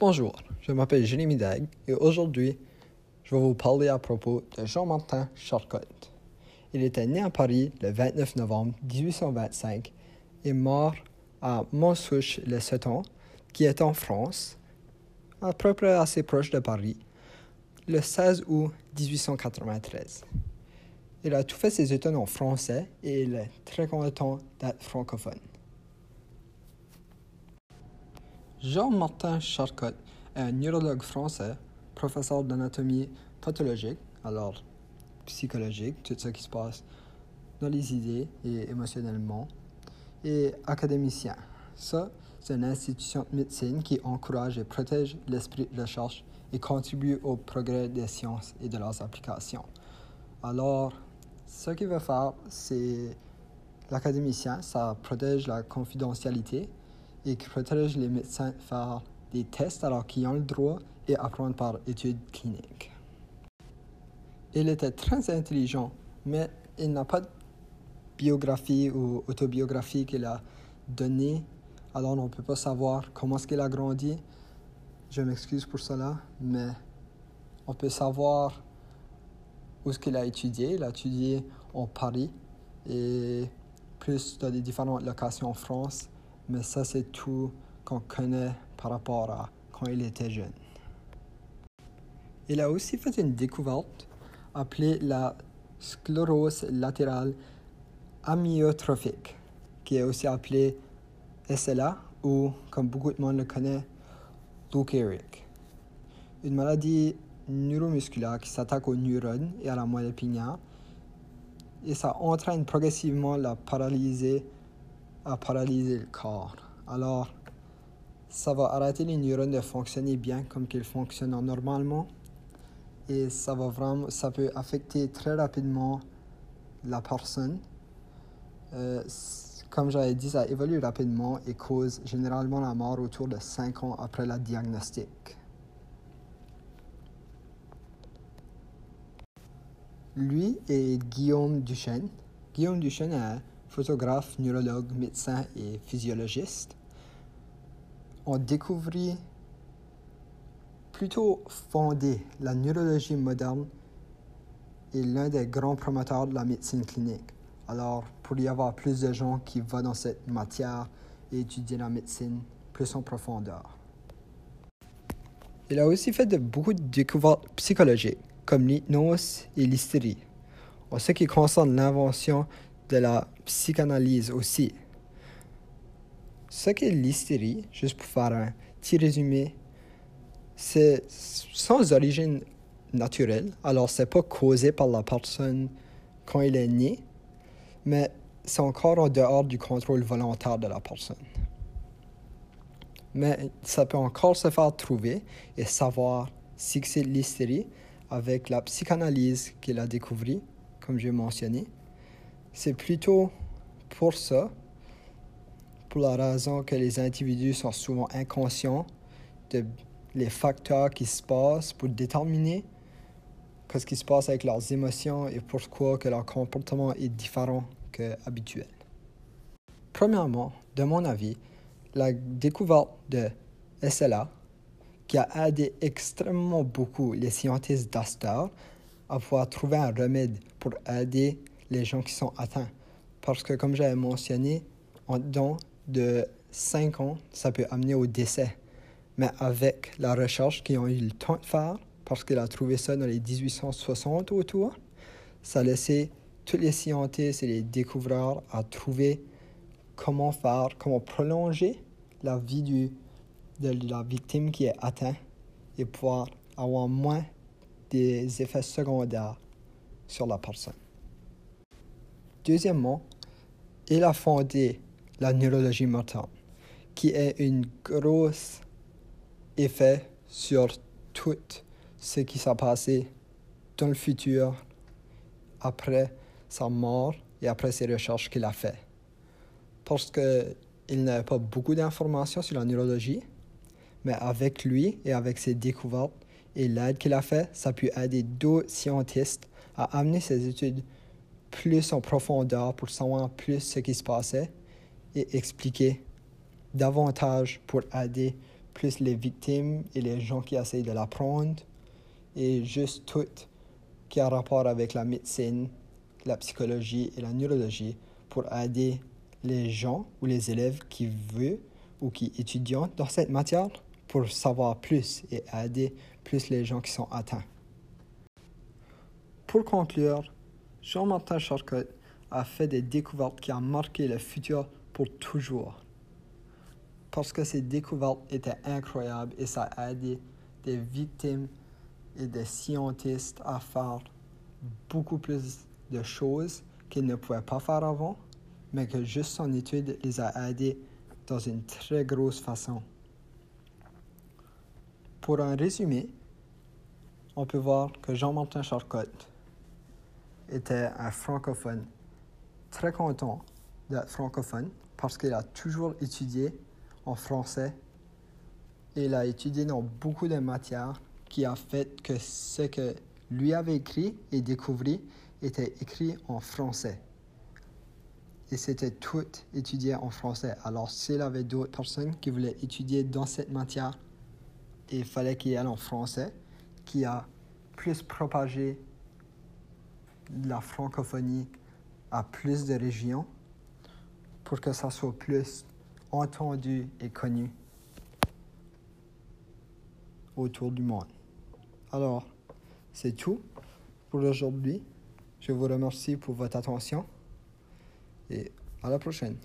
Bonjour, je m'appelle Jérémy Dag et aujourd'hui, je vais vous parler à propos de Jean-Martin Charcot. Il était né à Paris le 29 novembre 1825 et mort à Montsouche-le-Seton, qui est en France, à peu près assez proche de Paris, le 16 août 1893. Il a tout fait ses études en français et il est très content d'être francophone. Jean-Martin Charcot est un neurologue français, professeur d'anatomie pathologique, alors psychologique, tout ce qui se passe dans les idées et émotionnellement, et académicien. Ça, c'est une institution de médecine qui encourage et protège l'esprit de recherche et contribue au progrès des sciences et de leurs applications. Alors, ce qu'il veut faire, c'est l'académicien, ça protège la confidentialité et qui protège les médecins de faire des tests alors qu'ils ont le droit et apprendre par études cliniques. Il était très intelligent, mais il n'a pas de biographie ou autobiographie qu'il a donnée, alors on ne peut pas savoir comment est-ce qu'il a grandi. Je m'excuse pour cela, mais on peut savoir où est-ce qu'il a étudié. Il a étudié en Paris et plus dans des différentes locations en France, mais ça c'est tout qu'on connaît par rapport à quand il était jeune. Il a aussi fait une découverte appelée la sclérose latérale amyotrophique, qui est aussi appelée SLA ou, comme beaucoup de monde le connaît, Lou. Une maladie neuromusculaire qui s'attaque aux neurones et à la moelle épinière et ça entraîne progressivement la paralysie à paralyser le corps. Alors, ça va arrêter les neurones de fonctionner bien comme qu'ils fonctionnent normalement et ça va vraiment, ça peut affecter très rapidement la personne euh, comme j'avais dit, ça évolue rapidement et cause généralement la mort autour de 5 ans après la diagnostic. Lui et Guillaume Duchesne. Guillaume Duchesne est photographe, neurologue, médecin et physiologiste. On découvrit plutôt fondé la neurologie moderne et l'un des grands promoteurs de la médecine clinique. Alors, pour y avoir plus de gens qui vont dans cette matière et étudier la médecine plus en profondeur. Il a aussi fait de beaucoup de découvertes psychologiques, comme l'hypnose et l'hystérie, en ce qui concerne l'invention de la psychanalyse aussi. Ce qu'est l'hystérie, juste pour faire un petit résumé, c'est sans origine naturelle, alors c'est pas causé par la personne quand il est né, mais c'est encore en dehors du contrôle volontaire de la personne. Mais ça peut encore se faire trouver et savoir si c'est l'hystérie avec la psychanalyse qu'il a découvert, comme j'ai mentionné. C'est plutôt pour ça, pour la raison que les individus sont souvent inconscients de facteurs qui se passent pour déterminer ce qui se passe avec leurs émotions et pourquoi que leur comportement est différent que habituel. Premièrement, de mon avis, la découverte de SLA, qui a aidé extrêmement beaucoup les scientifiques d'Astor à pouvoir trouver un remède pour aider les gens qui sont atteints. Parce que, comme j'avais mentionné, en dedans de 5 ans, ça peut amener au décès. Mais avec la recherche qu'ils ont eu le temps de faire, parce qu'il a trouvé ça dans les 1860 autour. Ça a laissé tous les scientifiques et les découvreurs à trouver comment faire, comment prolonger la vie de la victime qui est atteinte et pouvoir avoir moins des effets secondaires sur la personne. Deuxièmement, il a fondé la neurologie mortelle, qui est une grosse effet sur toute ce qui s'est passé dans le futur après sa mort et après ses recherches qu'il a fait. Parce qu'il n'avait pas beaucoup d'informations sur la neurologie, mais avec lui et avec ses découvertes et l'aide qu'il a fait, ça a pu aider d'autres scientifiques à amener ses études plus en profondeur pour savoir plus ce qui se passait et expliquer davantage pour aider plus les victimes et les gens qui essayent de l'apprendre, et juste tout qui a rapport avec la médecine, la psychologie et la neurologie pour aider les gens ou les élèves qui veulent ou qui étudient dans cette matière pour savoir plus et aider plus les gens qui sont atteints. Pour conclure, Jean-Martin Charcot a fait des découvertes qui ont marqué le futur pour toujours. Parce que ces découvertes étaient incroyables et ça a aidé des victimes et des scientistes à faire beaucoup plus de choses qu'ils ne pouvaient pas faire avant, mais que juste son étude les a aidés dans une très grosse façon. Pour un résumé, on peut voir que Jean-Martin Charcot était un francophone très content d'être francophone parce qu'il a toujours étudié en français il a étudié dans beaucoup de matières qui a fait que ce que lui avait écrit et découvert était écrit en français. Et c'était tout étudié en français. Alors s'il avait d'autres personnes qui voulaient étudier dans cette matière, il fallait qu'il y ait en français, qui a plus propagé la francophonie à plus de régions pour que ça soit plus entendu et connu autour du monde. Alors, c'est tout pour aujourd'hui. Je vous remercie pour votre attention et à la prochaine.